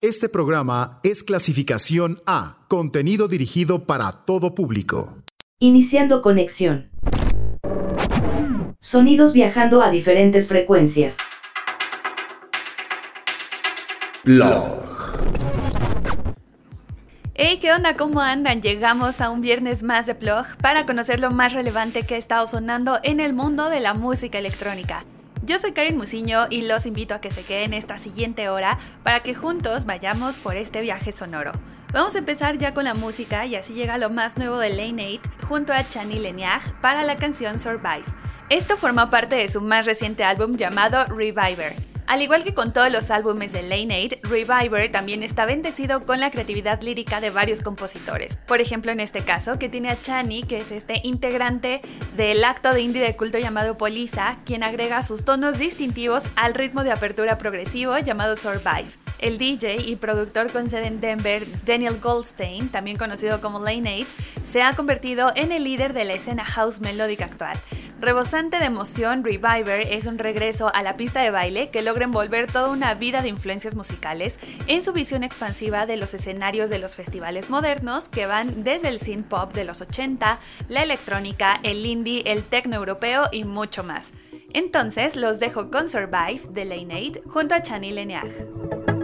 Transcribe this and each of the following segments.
Este programa es clasificación A, contenido dirigido para todo público. Iniciando conexión. Sonidos viajando a diferentes frecuencias. Blog. Hey, ¿qué onda? ¿Cómo andan? Llegamos a un viernes más de Plog para conocer lo más relevante que ha estado sonando en el mundo de la música electrónica. Yo soy Karen Musiño y los invito a que se queden esta siguiente hora para que juntos vayamos por este viaje sonoro. Vamos a empezar ya con la música y así llega lo más nuevo de Lane 8 junto a Chani Leniag para la canción Survive. Esto forma parte de su más reciente álbum llamado Reviver. Al igual que con todos los álbumes de Lane 8, Reviver también está bendecido con la creatividad lírica de varios compositores. Por ejemplo, en este caso, que tiene a Chani, que es este integrante del acto de indie de culto llamado Polisa, quien agrega sus tonos distintivos al ritmo de apertura progresivo llamado Survive. El DJ y productor con sede en Denver, Daniel Goldstein, también conocido como Lane 8, se ha convertido en el líder de la escena house melódica actual. Rebosante de emoción, Reviver es un regreso a la pista de baile que logra envolver toda una vida de influencias musicales en su visión expansiva de los escenarios de los festivales modernos que van desde el synth pop de los 80, la electrónica, el indie, el techno europeo y mucho más. Entonces los dejo con Survive de Lane 8 junto a Chani Leniag.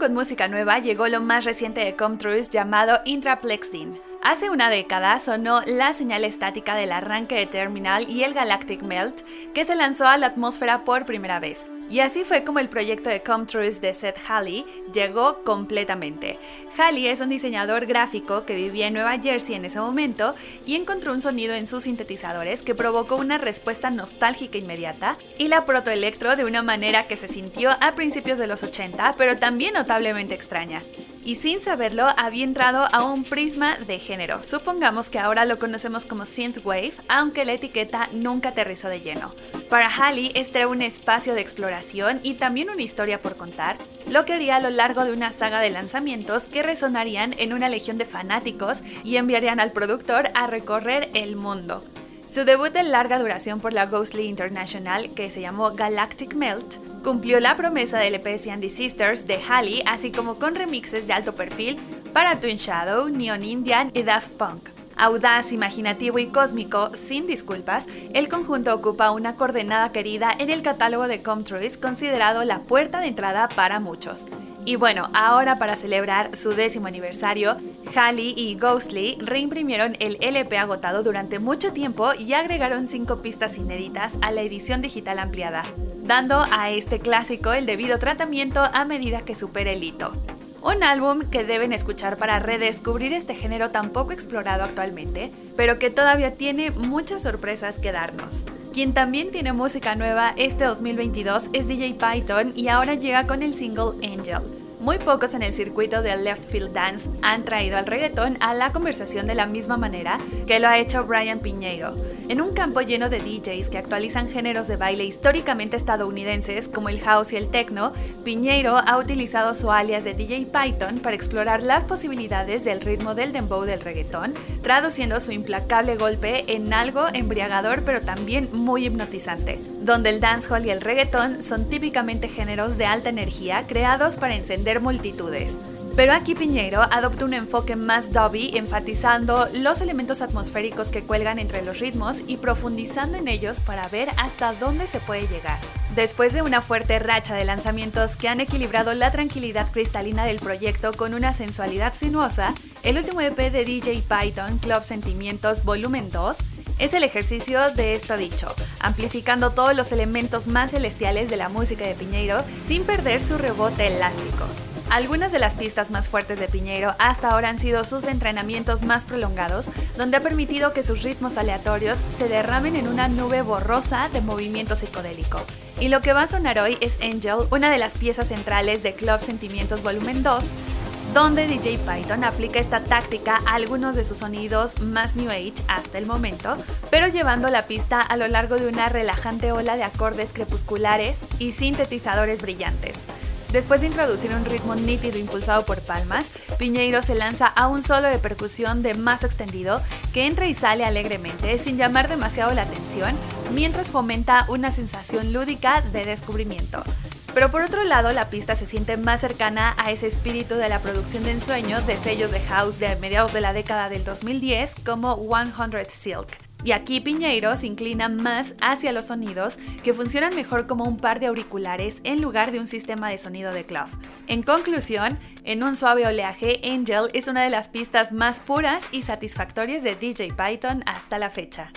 Con música nueva, llegó lo más reciente de Comtrus llamado Intraplexing. Hace una década sonó la señal estática del arranque de Terminal y el Galactic Melt, que se lanzó a la atmósfera por primera vez. Y así fue como el proyecto de Come Truth de Seth Halley llegó completamente. Halley es un diseñador gráfico que vivía en Nueva Jersey en ese momento y encontró un sonido en sus sintetizadores que provocó una respuesta nostálgica inmediata y la protoelectro de una manera que se sintió a principios de los 80, pero también notablemente extraña y sin saberlo había entrado a un prisma de género. Supongamos que ahora lo conocemos como synthwave, aunque la etiqueta nunca aterrizó de lleno. Para Halley este era un espacio de exploración y también una historia por contar, lo que haría a lo largo de una saga de lanzamientos que resonarían en una legión de fanáticos y enviarían al productor a recorrer el mundo. Su debut de larga duración por la Ghostly International, que se llamó Galactic Melt, cumplió la promesa del EP Sandy Sisters de Halley, así como con remixes de alto perfil para Twin Shadow, Neon Indian y Daft Punk. Audaz, imaginativo y cósmico, sin disculpas, el conjunto ocupa una coordenada querida en el catálogo de Comtruice considerado la puerta de entrada para muchos. Y bueno, ahora para celebrar su décimo aniversario, Halley y Ghostly reimprimieron el LP agotado durante mucho tiempo y agregaron cinco pistas inéditas a la edición digital ampliada, dando a este clásico el debido tratamiento a medida que supere el hito. Un álbum que deben escuchar para redescubrir este género tan poco explorado actualmente, pero que todavía tiene muchas sorpresas que darnos. Quien también tiene música nueva este 2022 es DJ Python y ahora llega con el single Angel. Muy pocos en el circuito del left field dance han traído al reggaetón a la conversación de la misma manera que lo ha hecho Brian Piñeiro. En un campo lleno de DJs que actualizan géneros de baile históricamente estadounidenses como el house y el techno, Piñeiro ha utilizado su alias de DJ Python para explorar las posibilidades del ritmo del dembow del reggaetón, traduciendo su implacable golpe en algo embriagador pero también muy hipnotizante, donde el dancehall y el reggaetón son típicamente géneros de alta energía creados para encender multitudes. Pero aquí Piñeiro adopta un enfoque más dubby, enfatizando los elementos atmosféricos que cuelgan entre los ritmos y profundizando en ellos para ver hasta dónde se puede llegar. Después de una fuerte racha de lanzamientos que han equilibrado la tranquilidad cristalina del proyecto con una sensualidad sinuosa, el último EP de DJ Python, Club Sentimientos Volumen 2, es el ejercicio de esto dicho, amplificando todos los elementos más celestiales de la música de Piñeiro sin perder su rebote elástico. Algunas de las pistas más fuertes de Piñeiro hasta ahora han sido sus entrenamientos más prolongados, donde ha permitido que sus ritmos aleatorios se derramen en una nube borrosa de movimiento psicodélico. Y lo que va a sonar hoy es Angel, una de las piezas centrales de Club Sentimientos Volumen 2, donde DJ Python aplica esta táctica a algunos de sus sonidos más New Age hasta el momento, pero llevando la pista a lo largo de una relajante ola de acordes crepusculares y sintetizadores brillantes. Después de introducir un ritmo nítido impulsado por palmas, Piñeiro se lanza a un solo de percusión de más extendido que entra y sale alegremente sin llamar demasiado la atención, mientras fomenta una sensación lúdica de descubrimiento. Pero por otro lado, la pista se siente más cercana a ese espíritu de la producción de ensueño de sellos de house de mediados de la década del 2010 como 100 Silk. Y aquí Piñeiro se inclina más hacia los sonidos que funcionan mejor como un par de auriculares en lugar de un sistema de sonido de club. En conclusión, en un suave oleaje, Angel es una de las pistas más puras y satisfactorias de DJ Python hasta la fecha.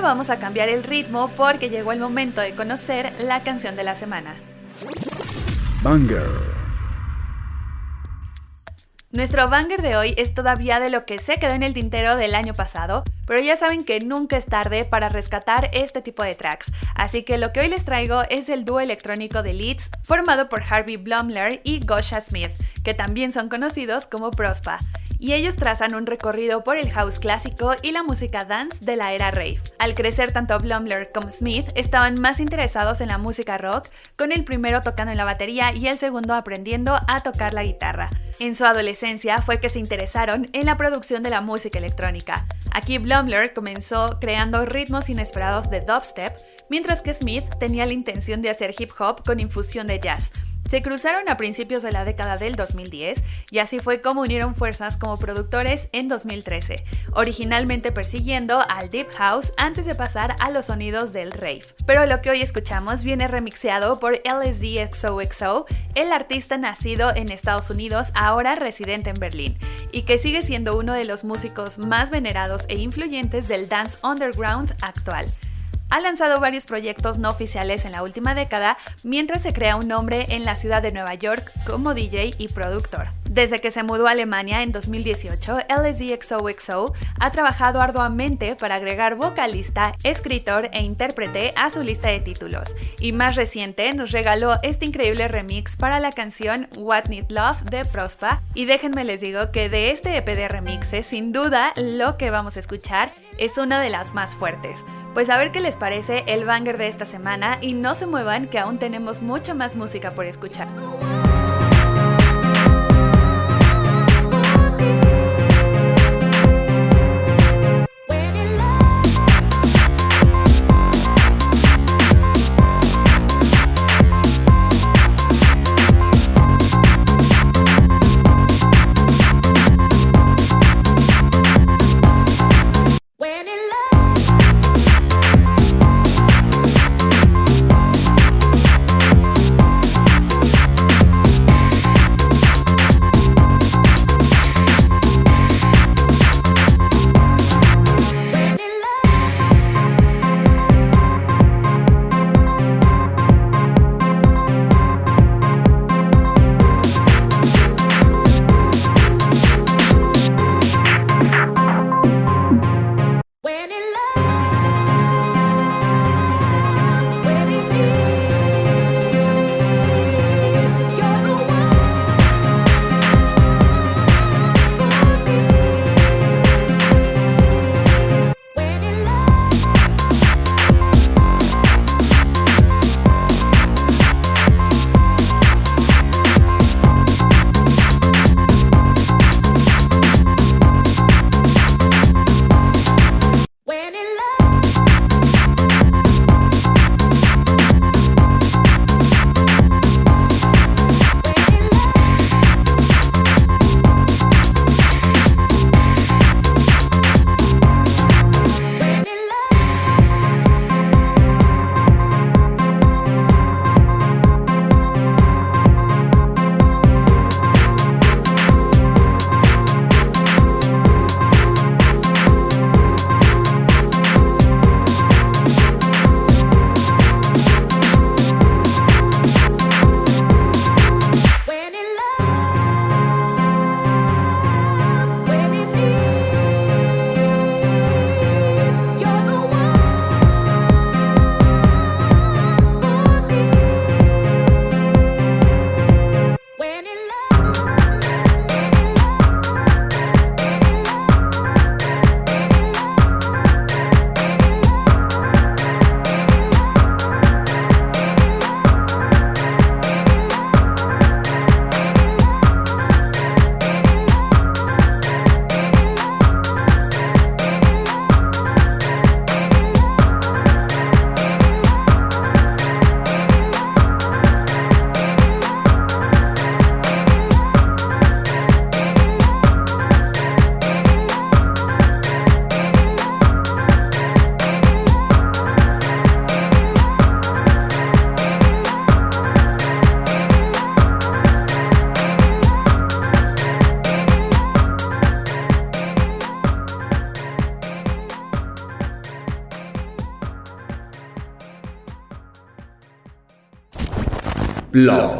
Ahora vamos a cambiar el ritmo porque llegó el momento de conocer la canción de la semana. Banger. Nuestro banger de hoy es todavía de lo que se quedó en el tintero del año pasado, pero ya saben que nunca es tarde para rescatar este tipo de tracks, así que lo que hoy les traigo es el dúo electrónico de Leeds formado por Harvey Blumler y Gosha Smith, que también son conocidos como Prospa y ellos trazan un recorrido por el house clásico y la música dance de la era rave. Al crecer tanto Blumler como Smith estaban más interesados en la música rock, con el primero tocando en la batería y el segundo aprendiendo a tocar la guitarra. En su adolescencia fue que se interesaron en la producción de la música electrónica. Aquí Blumler comenzó creando ritmos inesperados de dubstep, mientras que Smith tenía la intención de hacer hip hop con infusión de jazz. Se cruzaron a principios de la década del 2010 y así fue como unieron fuerzas como productores en 2013, originalmente persiguiendo al Deep House antes de pasar a los sonidos del rave. Pero lo que hoy escuchamos viene remixeado por LSD XOXO, el artista nacido en Estados Unidos, ahora residente en Berlín, y que sigue siendo uno de los músicos más venerados e influyentes del dance underground actual ha lanzado varios proyectos no oficiales en la última década mientras se crea un nombre en la ciudad de Nueva York como DJ y productor. Desde que se mudó a Alemania en 2018, LSDXOXO ha trabajado arduamente para agregar vocalista, escritor e intérprete a su lista de títulos, y más reciente nos regaló este increíble remix para la canción What Need Love de Prospa, y déjenme les digo que de este EP de remixes, sin duda lo que vamos a escuchar es una de las más fuertes. Pues a ver qué les parece el banger de esta semana y no se muevan que aún tenemos mucha más música por escuchar. Blog.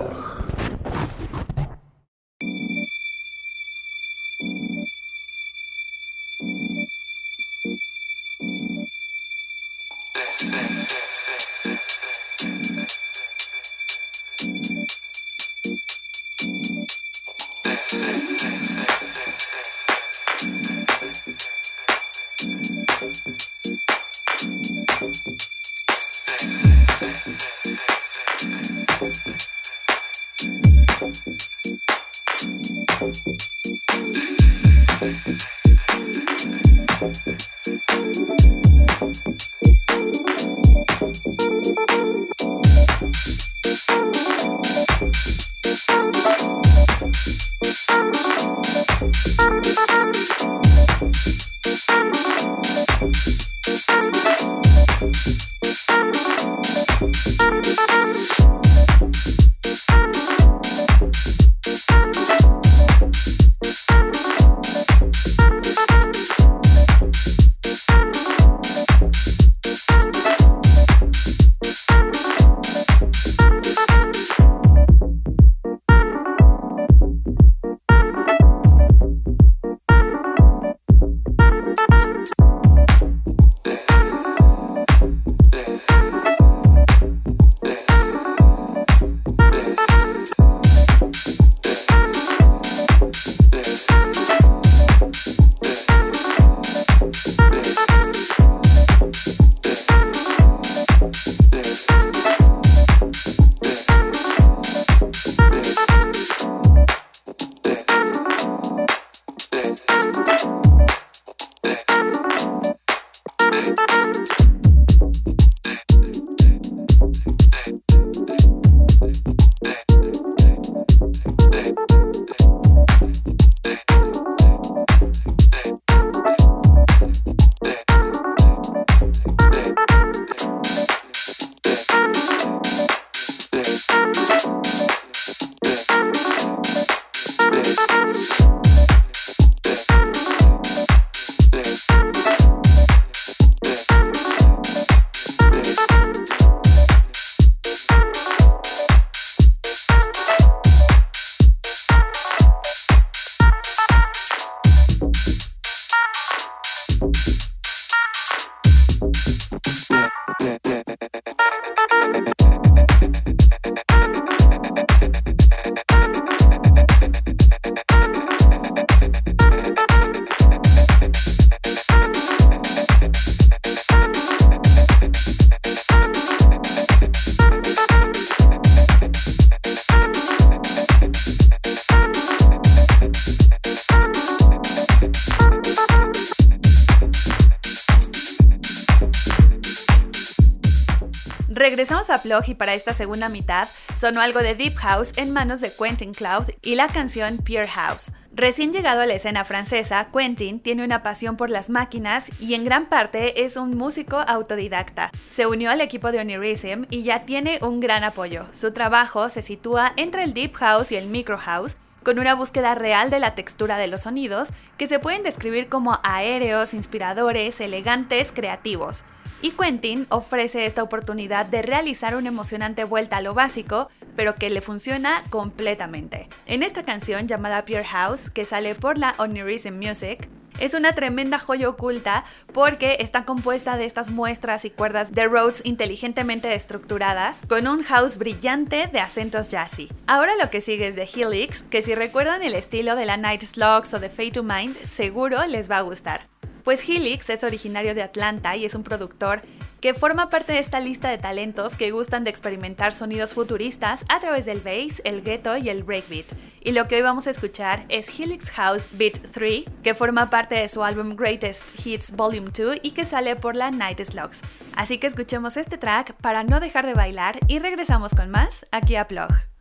Regresamos a Plug y para esta segunda mitad sonó algo de Deep House en manos de Quentin Cloud y la canción Pure House. Recién llegado a la escena francesa, Quentin tiene una pasión por las máquinas y en gran parte es un músico autodidacta. Se unió al equipo de Onirism y ya tiene un gran apoyo. Su trabajo se sitúa entre el Deep House y el Micro House, con una búsqueda real de la textura de los sonidos que se pueden describir como aéreos, inspiradores, elegantes, creativos. Y Quentin ofrece esta oportunidad de realizar una emocionante vuelta a lo básico, pero que le funciona completamente. En esta canción llamada Pure House, que sale por la Onirism Music, es una tremenda joya oculta porque está compuesta de estas muestras y cuerdas de Rhodes inteligentemente estructuradas con un house brillante de acentos jazzy. Ahora lo que sigue es de Helix, que si recuerdan el estilo de la Night Slugs o de Fade to Mind, seguro les va a gustar. Pues Helix es originario de Atlanta y es un productor que forma parte de esta lista de talentos que gustan de experimentar sonidos futuristas a través del bass, el ghetto y el breakbeat. Y lo que hoy vamos a escuchar es Helix House Beat 3, que forma parte de su álbum Greatest Hits Volume 2 y que sale por la Night Slugs. Así que escuchemos este track para no dejar de bailar y regresamos con más aquí a Plug.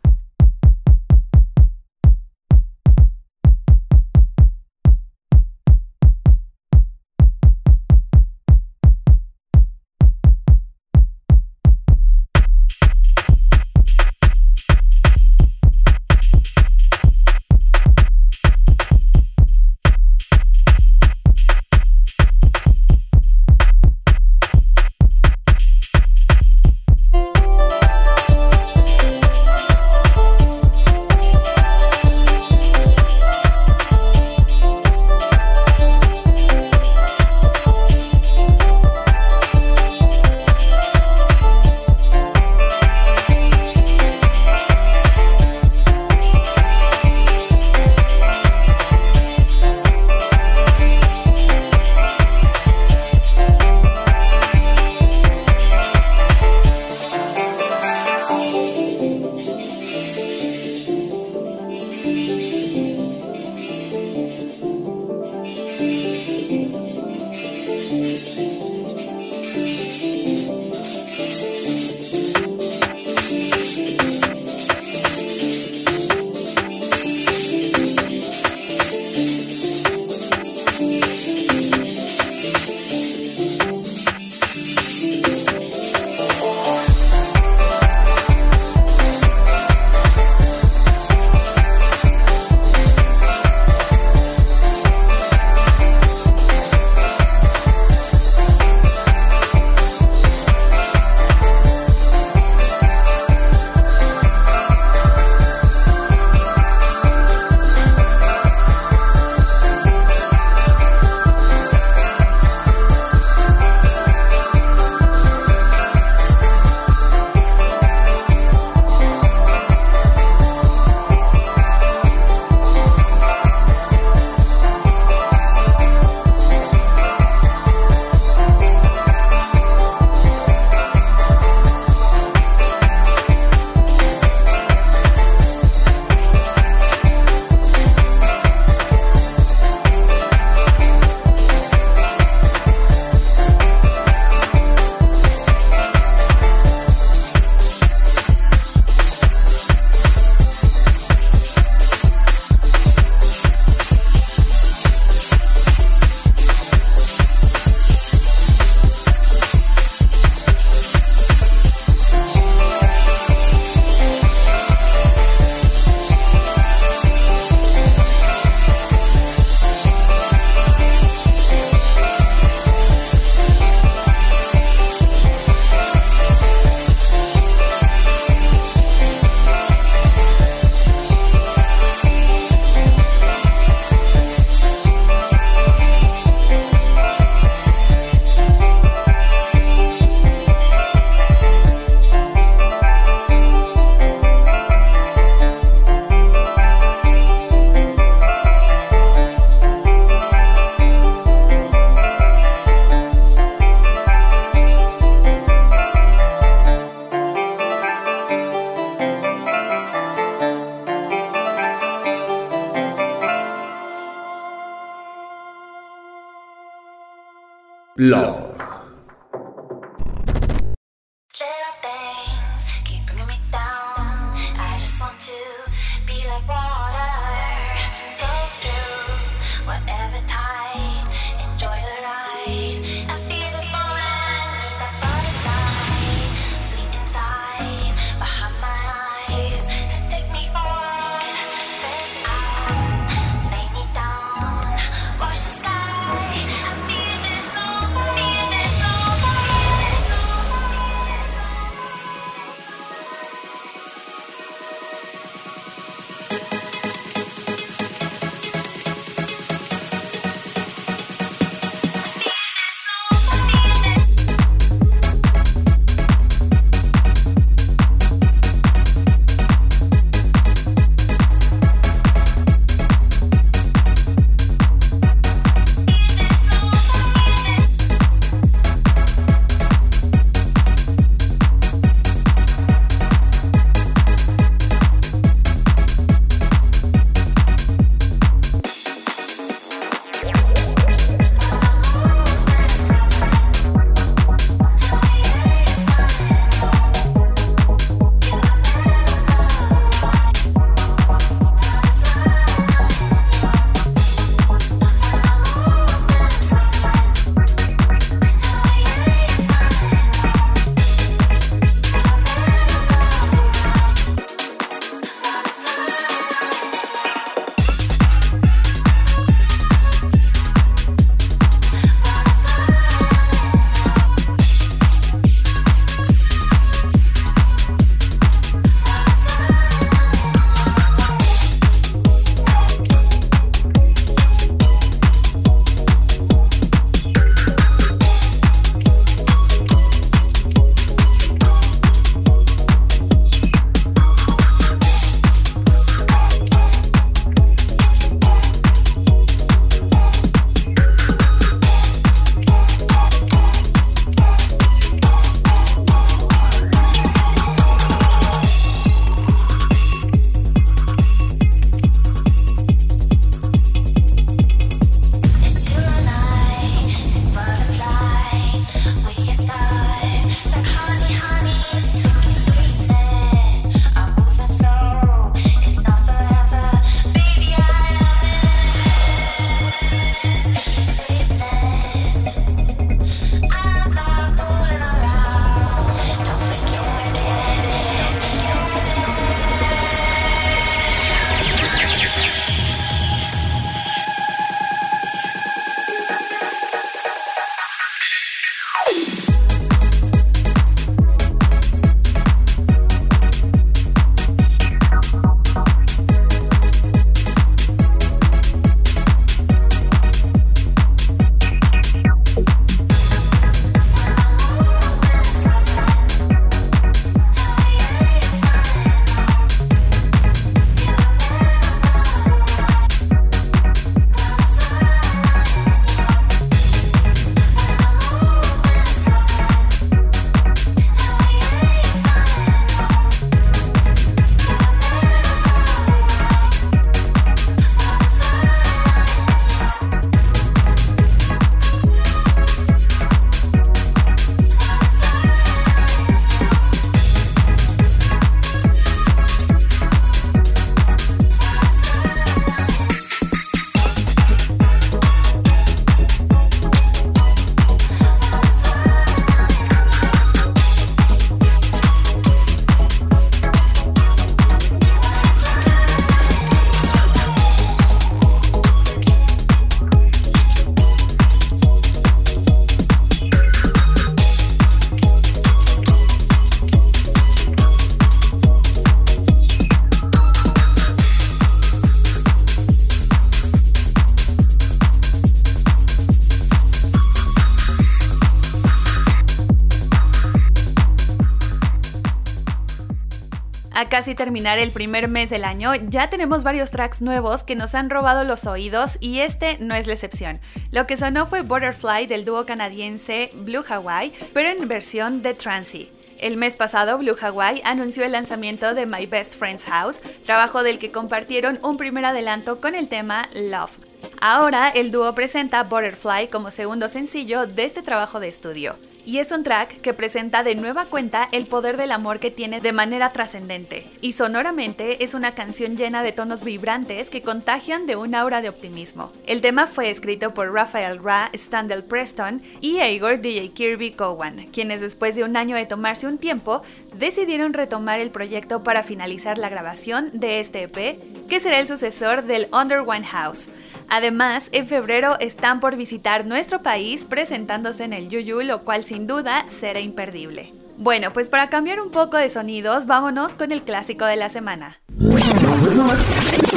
Casi terminar el primer mes del año, ya tenemos varios tracks nuevos que nos han robado los oídos y este no es la excepción. Lo que sonó fue Butterfly del dúo canadiense Blue Hawaii, pero en versión de Transy. El mes pasado, Blue Hawaii anunció el lanzamiento de My Best Friend's House, trabajo del que compartieron un primer adelanto con el tema Love. Ahora el dúo presenta Butterfly como segundo sencillo de este trabajo de estudio. Y es un track que presenta de nueva cuenta el poder del amor que tiene de manera trascendente. Y sonoramente es una canción llena de tonos vibrantes que contagian de un aura de optimismo. El tema fue escrito por Rafael Ra, Standell Preston y Igor DJ Kirby Cowan, quienes después de un año de tomarse un tiempo, decidieron retomar el proyecto para finalizar la grabación de este EP, que será el sucesor del Under One House. Además, en febrero están por visitar nuestro país presentándose en el Yuyu, lo cual sin duda será imperdible. Bueno, pues para cambiar un poco de sonidos, vámonos con el clásico de la semana.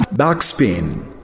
Backspin.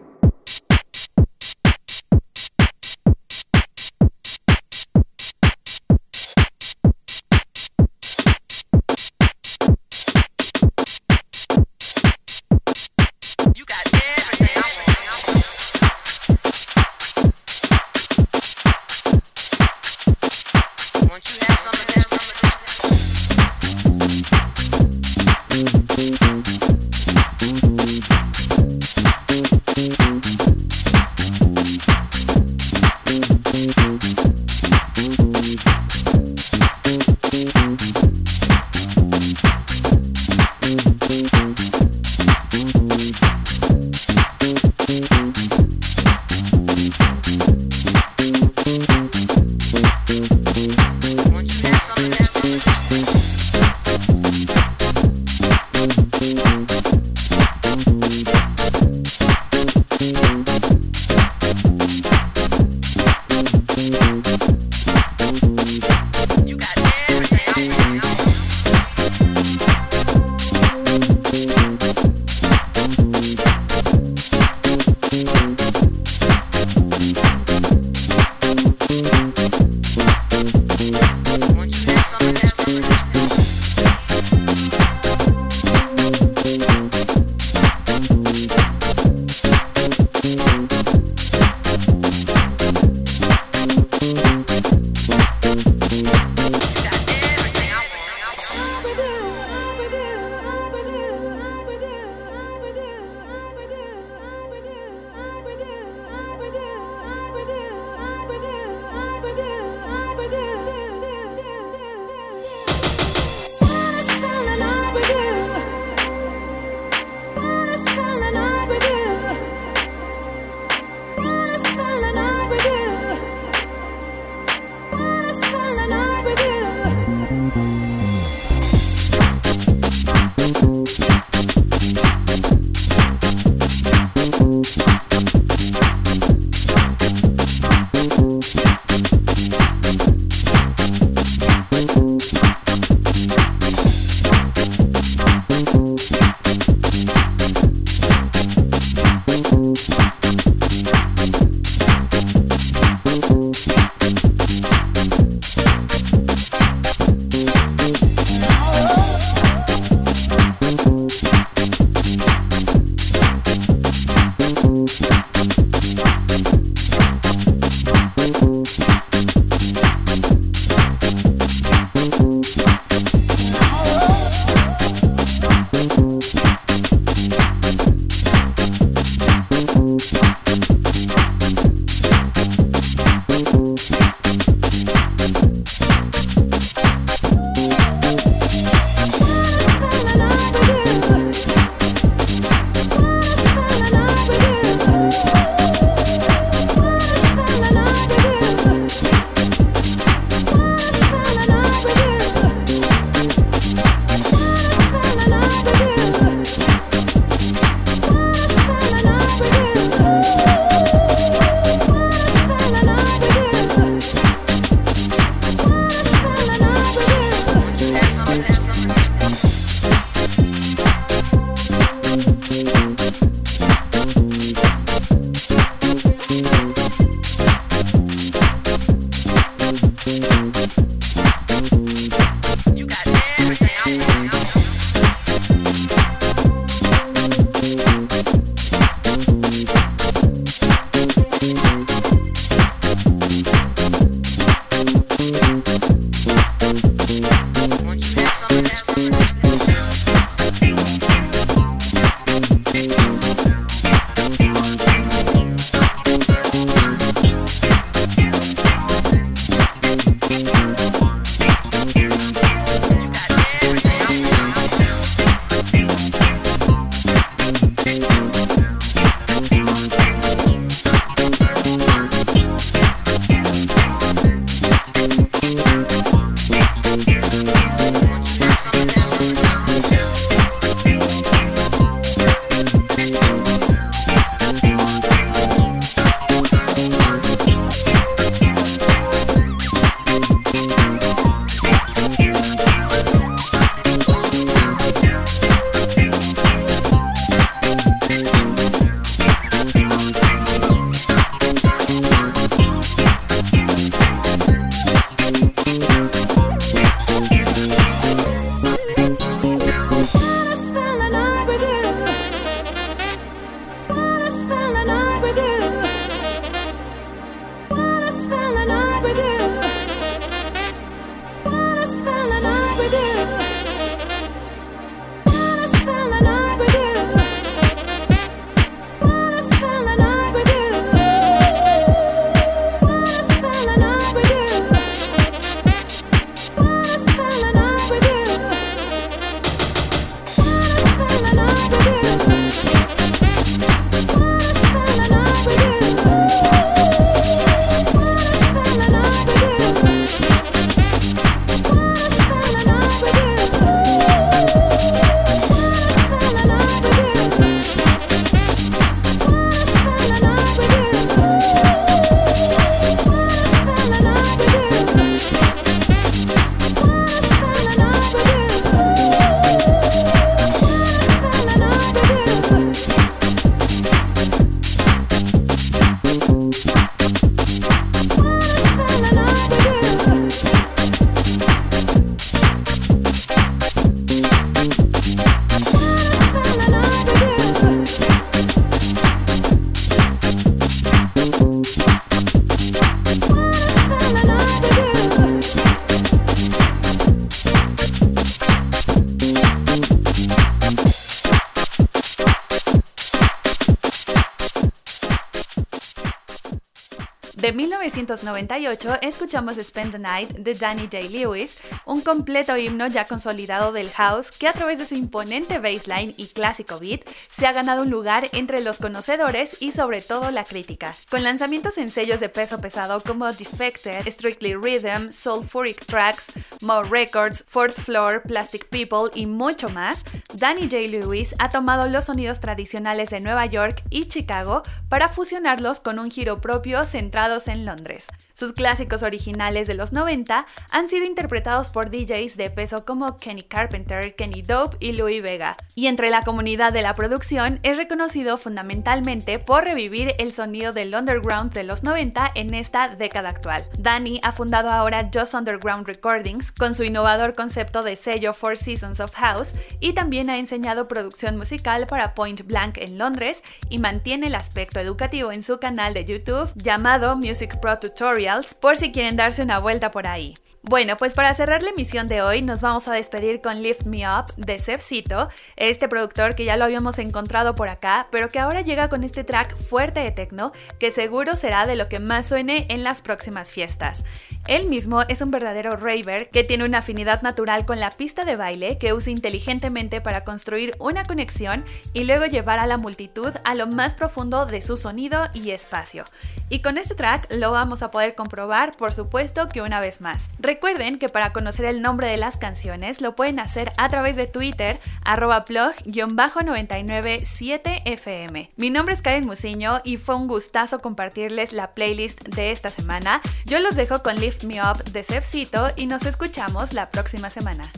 1998 escuchamos Spend the Night de Danny J. Lewis, un completo himno ya consolidado del house que a través de su imponente bassline y clásico beat se ha ganado un lugar entre los conocedores y sobre todo la crítica. Con lanzamientos en sellos de peso pesado como Defected, Strictly Rhythm, Sulfuric Tracks, More Records, Fourth Floor, Plastic People y mucho más, Danny J. Lewis ha tomado los sonidos tradicionales de Nueva York y Chicago para fusionarlos con un giro propio centrados en Londres. Sus clásicos originales de los 90 han sido interpretados por DJs de peso como Kenny Carpenter, Kenny Dope y Louis Vega, y entre la comunidad de la producción es reconocido fundamentalmente por revivir el sonido del underground de los 90 en esta década actual. Danny ha fundado ahora Just Underground Recordings con su innovador concepto de sello Four Seasons of House y también ha enseñado producción musical para Point Blank en Londres y mantiene el aspecto educativo en su canal de YouTube llamado Music Pro Tutorial por si quieren darse una vuelta por ahí. Bueno, pues para cerrar la emisión de hoy nos vamos a despedir con Lift Me Up de Cefcito, este productor que ya lo habíamos encontrado por acá, pero que ahora llega con este track fuerte de techno que seguro será de lo que más suene en las próximas fiestas. Él mismo es un verdadero raver que tiene una afinidad natural con la pista de baile que usa inteligentemente para construir una conexión y luego llevar a la multitud a lo más profundo de su sonido y espacio. Y con este track lo vamos a poder comprobar, por supuesto, que una vez más. Recuerden que para conocer el nombre de las canciones lo pueden hacer a través de Twitter, arroba plug-997fm. Mi nombre es Karen Musiño y fue un gustazo compartirles la playlist de esta semana. Yo los dejo con Lift Me Up de Cefcito y nos escuchamos la próxima semana.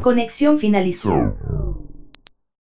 Conexión finalizó.